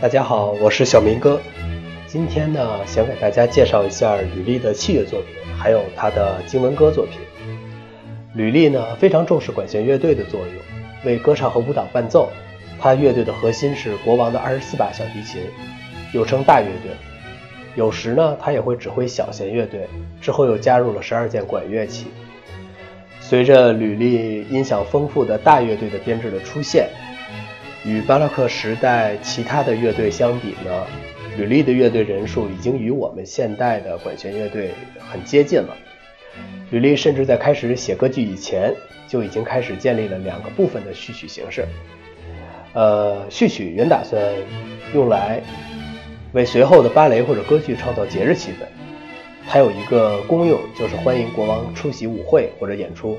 大家好，我是小明哥。今天呢，想给大家介绍一下吕丽的器乐作品，还有他的经文歌作品。吕丽呢，非常重视管弦乐队的作用，为歌唱和舞蹈伴奏。他乐队的核心是国王的二十四把小提琴，又称大乐队。有时呢，他也会指挥小弦乐队。之后又加入了十二件管乐器。随着吕丽音响丰富的大乐队的编制的出现。与巴洛克时代其他的乐队相比呢，吕利的乐队人数已经与我们现代的管弦乐队很接近了。吕利甚至在开始写歌剧以前，就已经开始建立了两个部分的序曲形式。呃，序曲原打算用来为随后的芭蕾或者歌剧创造节日气氛，还有一个功用就是欢迎国王出席舞会或者演出。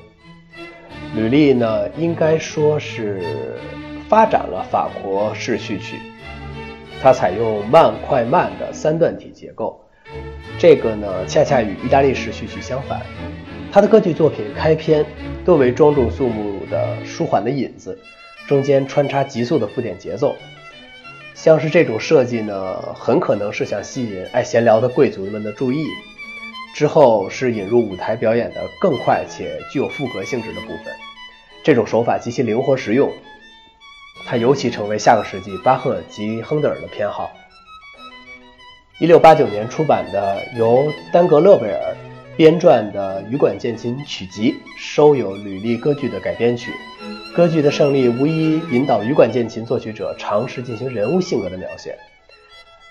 吕利呢，应该说是。发展了法国式序曲，它采用慢快慢的三段体结构，这个呢恰恰与意大利式序曲相反。他的歌剧作品开篇多为庄重肃穆的舒缓的引子，中间穿插急速的附点节奏。像是这种设计呢，很可能是想吸引爱闲聊的贵族们的注意。之后是引入舞台表演的更快且具有赋格性质的部分，这种手法极其灵活实用。它尤其成为下个世纪巴赫及亨德尔的偏好。一六八九年出版的由丹格勒贝尔编撰的羽管键琴曲集，收有吕利歌剧的改编曲。歌剧的胜利无疑引导羽管键琴作曲者尝试进行人物性格的描写。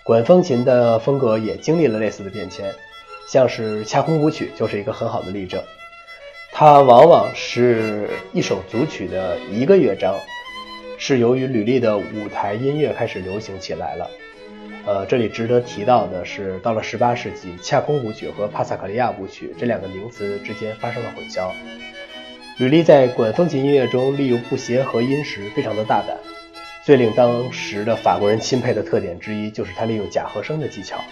管风琴的风格也经历了类似的变迁，像是恰空舞曲就是一个很好的例证。它往往是一首组曲的一个乐章。是由于吕丽的舞台音乐开始流行起来了。呃，这里值得提到的是，到了18世纪，恰空舞曲和帕萨卡利亚舞曲这两个名词之间发生了混淆。吕丽在管风琴音乐中利用不协和音时非常的大胆。最令当时的法国人钦佩的特点之一，就是他利用假和声的技巧。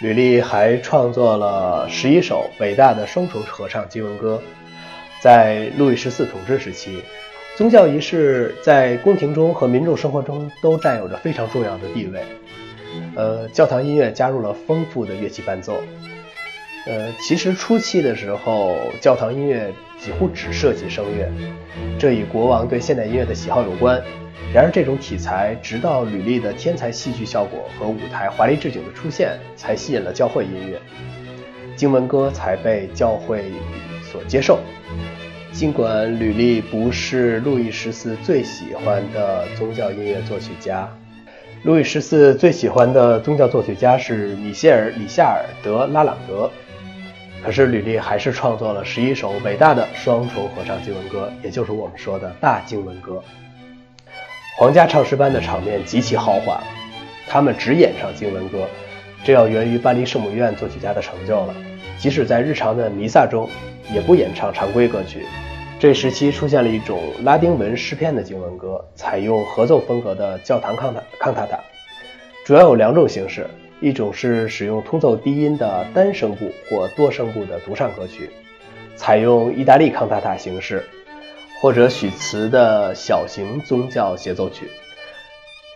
吕丽还创作了十一首伟大的双重合唱经文歌，在路易十四统治时期。宗教仪式在宫廷中和民众生活中都占有着非常重要的地位。呃，教堂音乐加入了丰富的乐器伴奏。呃，其实初期的时候，教堂音乐几乎只涉及声乐，这与国王对现代音乐的喜好有关。然而，这种题材直到吕丽的天才戏剧效果和舞台华丽置景的出现，才吸引了教会音乐，经文歌才被教会所接受。尽管吕丽不是路易十四最喜欢的宗教音乐作曲家，路易十四最喜欢的宗教作曲家是米歇尔·里夏尔·德拉朗德，可是吕丽还是创作了十一首伟大的双重合唱经文歌，也就是我们说的大经文歌。皇家唱诗班的场面极其豪华，他们只演唱经文歌，这要源于巴黎圣母院作曲家的成就了。即使在日常的弥撒中，也不演唱常规歌曲。这时期出现了一种拉丁文诗篇的经文歌，采用合奏风格的教堂康塔康塔塔，主要有两种形式：一种是使用通奏低音的单声部或多声部的独唱歌曲，采用意大利康塔塔形式，或者许茨的小型宗教协奏曲；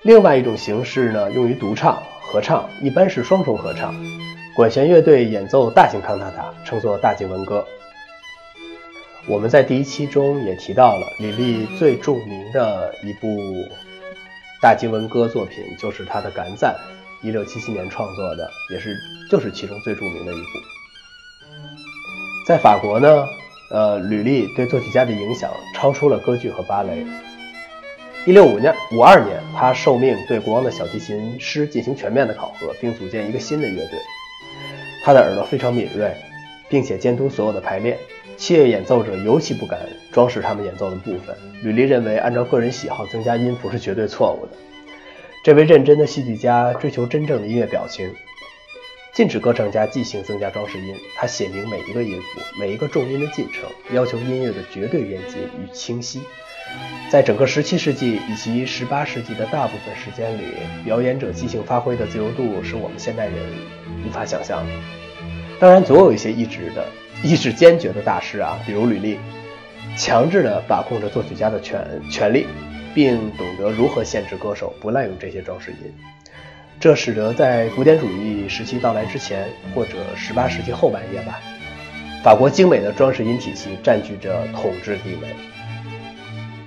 另外一种形式呢，用于独唱、合唱，一般是双重合唱，管弦乐队演奏大型康塔塔，称作大经文歌。我们在第一期中也提到了李丽最著名的一部大经文歌作品，就是他的《感赞》，一六七七年创作的，也是就是其中最著名的一部。在法国呢，呃，吕丽对作曲家的影响超出了歌剧和芭蕾。一六五年五二年，他受命对国王的小提琴师进行全面的考核，并组建一个新的乐队。他的耳朵非常敏锐，并且监督所有的排练。器乐演奏者尤其不敢装饰他们演奏的部分。吕丽认为，按照个人喜好增加音符是绝对错误的。这位认真的戏剧家追求真正的音乐表情，禁止歌唱家即兴增加装饰音。他写明每一个音符、每一个重音的进程，要求音乐的绝对严谨与清晰。在整个17世纪以及18世纪的大部分时间里，表演者即兴发挥的自由度是我们现代人无法想象的。当然，总有一些意志的。意志坚决的大师啊，比如吕丽，强制地把控着作曲家的权权利，并懂得如何限制歌手不滥用这些装饰音，这使得在古典主义时期到来之前，或者18世纪后半叶吧，法国精美的装饰音体系占据着统治地位。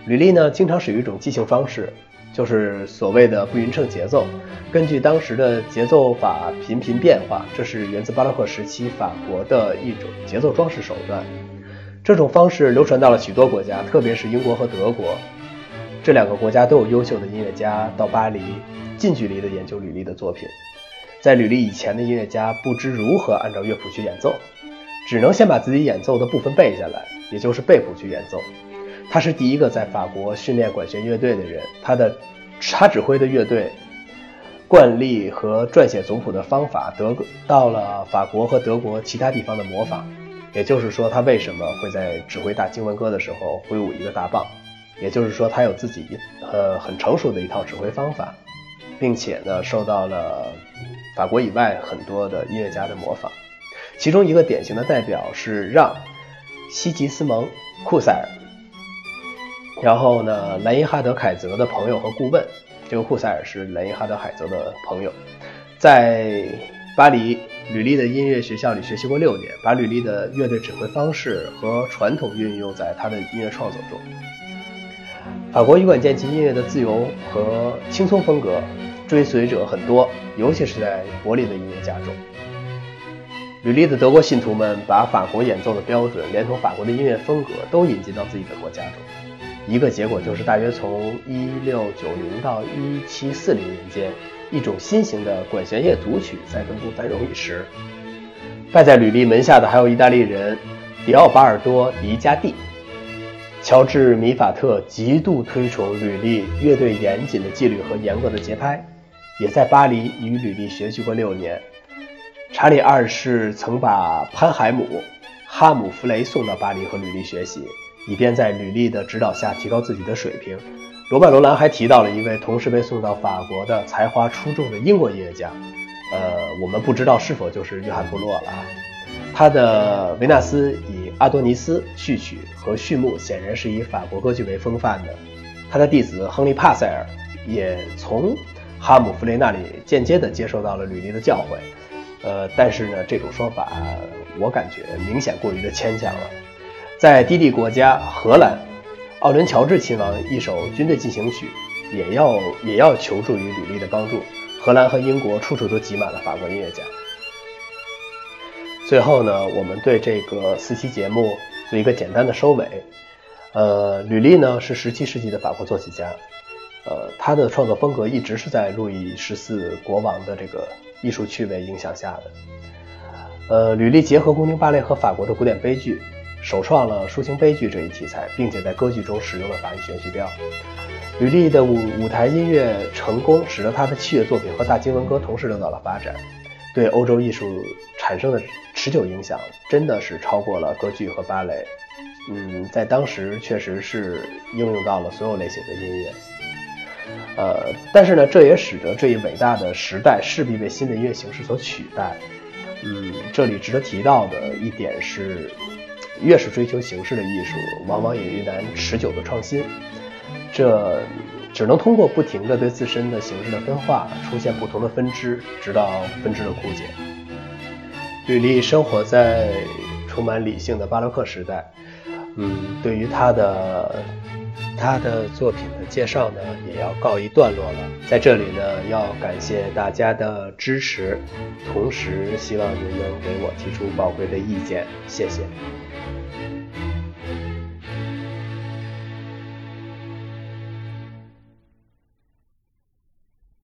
吕丽呢，经常使用一种即兴方式，就是所谓的不匀称节奏，根据当时的节奏法频频变化。这是源自巴洛克时期法国的一种节奏装饰手段。这种方式流传到了许多国家，特别是英国和德国。这两个国家都有优秀的音乐家到巴黎近距离地研究吕丽的作品。在吕丽以前的音乐家不知如何按照乐谱去演奏，只能先把自己演奏的部分背下来，也就是背谱去演奏。他是第一个在法国训练管弦乐队的人，他的他指挥的乐队惯例和撰写总谱的方法得到了法国和德国其他地方的模仿。也就是说，他为什么会在指挥大经文歌的时候挥舞一个大棒？也就是说，他有自己呃很成熟的一套指挥方法，并且呢受到了法国以外很多的音乐家的模仿。其中一个典型的代表是让·西吉斯蒙·库塞尔。然后呢，莱因哈德·凯泽的朋友和顾问，这个库塞尔是莱因哈德·海泽的朋友，在巴黎吕利的音乐学校里学习过六年，把吕利的乐队指挥方式和传统运用在他的音乐创作中。法国羽管键琴音乐的自由和轻松风格追随者很多，尤其是在柏林的音乐家中。吕利的德国信徒们把法国演奏的标准，连同法国的音乐风格都引进到自己的国家中。一个结果就是，大约从一六九零到一七四零年间，一种新型的管弦乐组曲在登陆繁荣一时。拜在吕利门下的还有意大利人迪奥巴尔多·迪加蒂。乔治·米法特极度推崇吕利乐队严谨的纪律和严格的节拍，也在巴黎与吕利学习过六年。查理二世曾把潘海姆、哈姆弗雷送到巴黎和吕利学习。以便在吕利的指导下提高自己的水平。罗曼·罗兰还提到了一位同时被送到法国的才华出众的英国音乐家，呃，我们不知道是否就是约翰·布洛了。他的《维纳斯与阿多尼斯》序曲和序幕显然是以法国歌剧为风范的。他的弟子亨利·帕塞尔也从哈姆弗雷那里间接地接受到了吕利的教诲，呃，但是呢，这种说法我感觉明显过于的牵强了。在低地国家荷兰，奥伦乔治亲王一首军队进行曲，也要也要求助于吕利的帮助。荷兰和英国处处都挤满了法国音乐家。最后呢，我们对这个四期节目做一个简单的收尾。呃，吕利呢是17世纪的法国作曲家，呃，他的创作风格一直是在路易十四国王的这个艺术趣味影响下的。呃，吕利结合宫廷芭蕾和法国的古典悲剧。首创了抒情悲剧这一题材，并且在歌剧中使用了法语旋律调。吕利的舞舞台音乐成功，使得他的器乐作品和大经文歌同时得到了发展，对欧洲艺术产生的持久影响真的是超过了歌剧和芭蕾。嗯，在当时确实是应用到了所有类型的音乐。呃，但是呢，这也使得这一伟大的时代势必被新的音乐形式所取代。嗯，这里值得提到的一点是。越是追求形式的艺术，往往也越难持久的创新。这只能通过不停的对自身的形式的分化，出现不同的分支，直到分支的枯竭。吕利生活在充满理性的巴洛克时代。嗯，对于他的他的作品的介绍呢，也要告一段落了。在这里呢，要感谢大家的支持，同时希望您能给我提出宝贵的意见，谢谢。